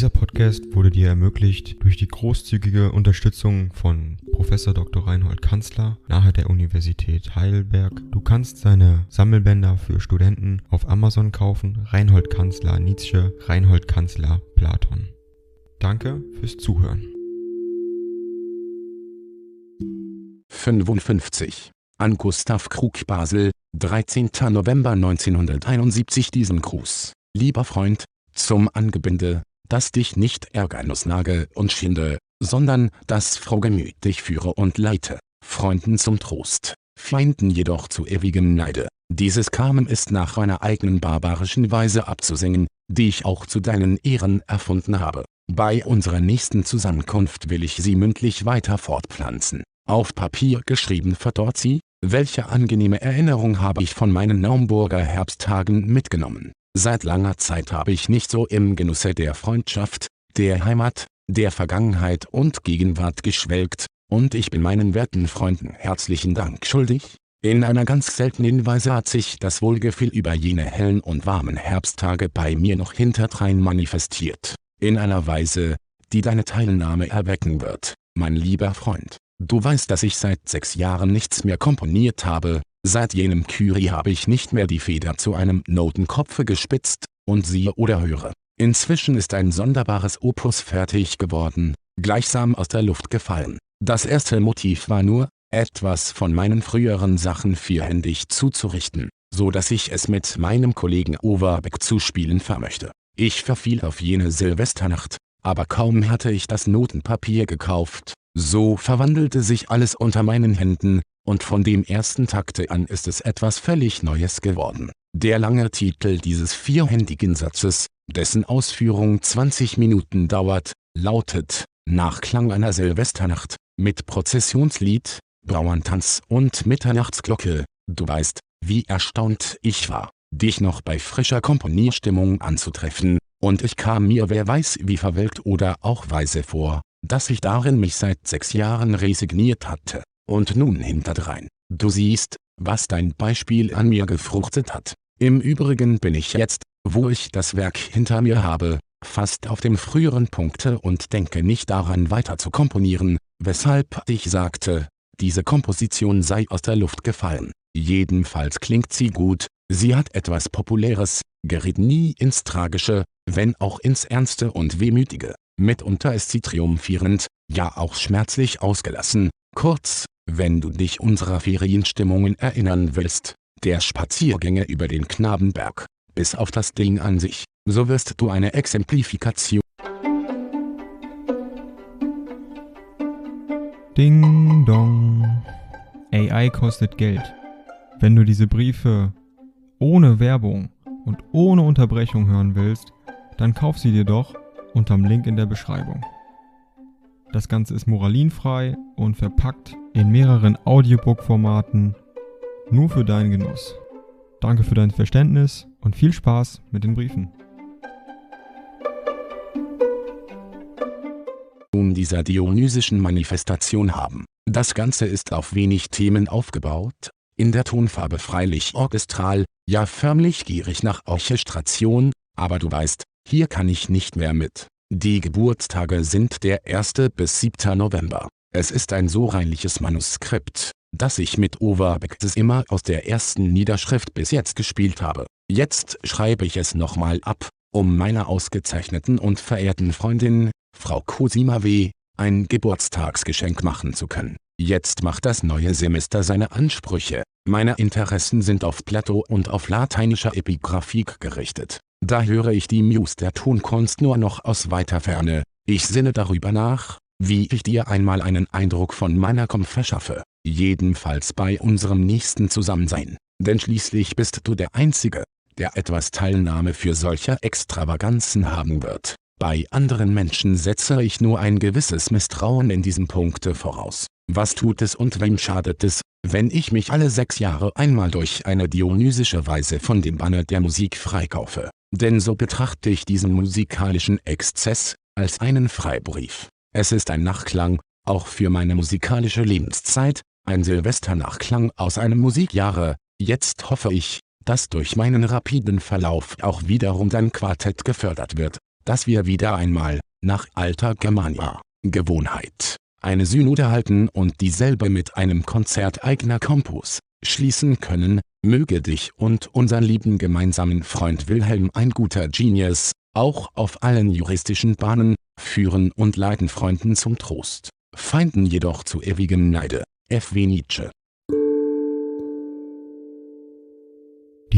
Dieser Podcast wurde dir ermöglicht durch die großzügige Unterstützung von Professor Dr. Reinhold Kanzler nahe der Universität Heidelberg. Du kannst seine Sammelbänder für Studenten auf Amazon kaufen. Reinhold Kanzler Nietzsche, Reinhold Kanzler Platon. Danke fürs Zuhören. 55. An Gustav Krug Basel, 13. November 1971 diesen Gruß. Lieber Freund, zum Angebinde, das dich nicht ärgernis nage und schinde, sondern das frohgemüt dich führe und leite, Freunden zum Trost, Feinden jedoch zu ewigem Neide. Dieses Kamen ist nach meiner eigenen barbarischen Weise abzusingen, die ich auch zu deinen Ehren erfunden habe. Bei unserer nächsten Zusammenkunft will ich sie mündlich weiter fortpflanzen. Auf Papier geschrieben verdorrt sie, welche angenehme Erinnerung habe ich von meinen Naumburger Herbsttagen mitgenommen. Seit langer Zeit habe ich nicht so im Genusse der Freundschaft, der Heimat, der Vergangenheit und Gegenwart geschwelgt, und ich bin meinen werten Freunden herzlichen Dank schuldig. In einer ganz seltenen Weise hat sich das Wohlgefühl über jene hellen und warmen Herbsttage bei mir noch hinterdrein manifestiert. In einer Weise, die deine Teilnahme erwecken wird, mein lieber Freund. Du weißt, dass ich seit sechs Jahren nichts mehr komponiert habe, seit jenem Kyrie habe ich nicht mehr die Feder zu einem Notenkopfe gespitzt, und siehe oder höre. Inzwischen ist ein sonderbares Opus fertig geworden, gleichsam aus der Luft gefallen. Das erste Motiv war nur, etwas von meinen früheren Sachen vierhändig zuzurichten, so dass ich es mit meinem Kollegen Overbeck zu spielen vermöchte. Ich verfiel auf jene Silvesternacht, aber kaum hatte ich das Notenpapier gekauft, so verwandelte sich alles unter meinen Händen, und von dem ersten Takte an ist es etwas völlig Neues geworden. Der lange Titel dieses vierhändigen Satzes, dessen Ausführung 20 Minuten dauert, lautet Nachklang einer Silvesternacht, mit Prozessionslied, Brauerntanz und Mitternachtsglocke. Du weißt, wie erstaunt ich war, dich noch bei frischer Komponierstimmung anzutreffen, und ich kam mir wer weiß wie verwelkt oder auch weise vor, dass ich darin mich seit sechs Jahren resigniert hatte. Und nun hinterdrein, du siehst, was dein Beispiel an mir gefruchtet hat. Im Übrigen bin ich jetzt, wo ich das Werk hinter mir habe, fast auf dem früheren Punkte und denke nicht daran weiter zu komponieren, weshalb ich sagte, diese Komposition sei aus der Luft gefallen. Jedenfalls klingt sie gut, sie hat etwas Populäres, gerät nie ins Tragische, wenn auch ins Ernste und Wehmütige. Mitunter ist sie triumphierend, ja auch schmerzlich ausgelassen. Kurz, wenn du dich unserer Ferienstimmungen erinnern willst, der Spaziergänge über den Knabenberg, bis auf das Ding an sich, so wirst du eine Exemplifikation. Ding dong. AI kostet Geld. Wenn du diese Briefe ohne Werbung und ohne Unterbrechung hören willst, dann kauf sie dir doch unterm Link in der Beschreibung. Das Ganze ist moralinfrei und verpackt in mehreren Audiobook-Formaten nur für deinen Genuss. Danke für dein Verständnis und viel Spaß mit den Briefen. dieser dionysischen Manifestation haben. Das Ganze ist auf wenig Themen aufgebaut, in der Tonfarbe freilich orchestral, ja förmlich gierig nach Orchestration, aber du weißt, hier kann ich nicht mehr mit. Die Geburtstage sind der 1. bis 7. November. Es ist ein so reinliches Manuskript, das ich mit Overbeckes immer aus der ersten Niederschrift bis jetzt gespielt habe. Jetzt schreibe ich es nochmal ab, um meiner ausgezeichneten und verehrten Freundin, Frau Cosima W., ein Geburtstagsgeschenk machen zu können. Jetzt macht das neue Semester seine Ansprüche. Meine Interessen sind auf Plato und auf lateinischer Epigraphik gerichtet. Da höre ich die Muse der Tonkunst nur noch aus weiter Ferne. Ich sinne darüber nach, wie ich dir einmal einen Eindruck von meiner Kom verschaffe. Jedenfalls bei unserem nächsten Zusammensein. Denn schließlich bist du der Einzige, der etwas Teilnahme für solcher Extravaganzen haben wird. Bei anderen Menschen setze ich nur ein gewisses Misstrauen in diesem Punkte voraus. Was tut es und wem schadet es, wenn ich mich alle sechs Jahre einmal durch eine dionysische Weise von dem Banner der Musik freikaufe? Denn so betrachte ich diesen musikalischen Exzess als einen Freibrief. Es ist ein Nachklang, auch für meine musikalische Lebenszeit, ein Silvesternachklang aus einem Musikjahre. Jetzt hoffe ich, dass durch meinen rapiden Verlauf auch wiederum dein Quartett gefördert wird. dass wir wieder einmal, nach alter Germania, Gewohnheit, eine Synode halten und dieselbe mit einem Konzert eigener Kompos schließen können, möge dich und unseren lieben gemeinsamen Freund Wilhelm ein guter Genius, auch auf allen juristischen Bahnen, führen und leiten Freunden zum Trost, Feinden jedoch zu ewigem Neide. F. W. Nietzsche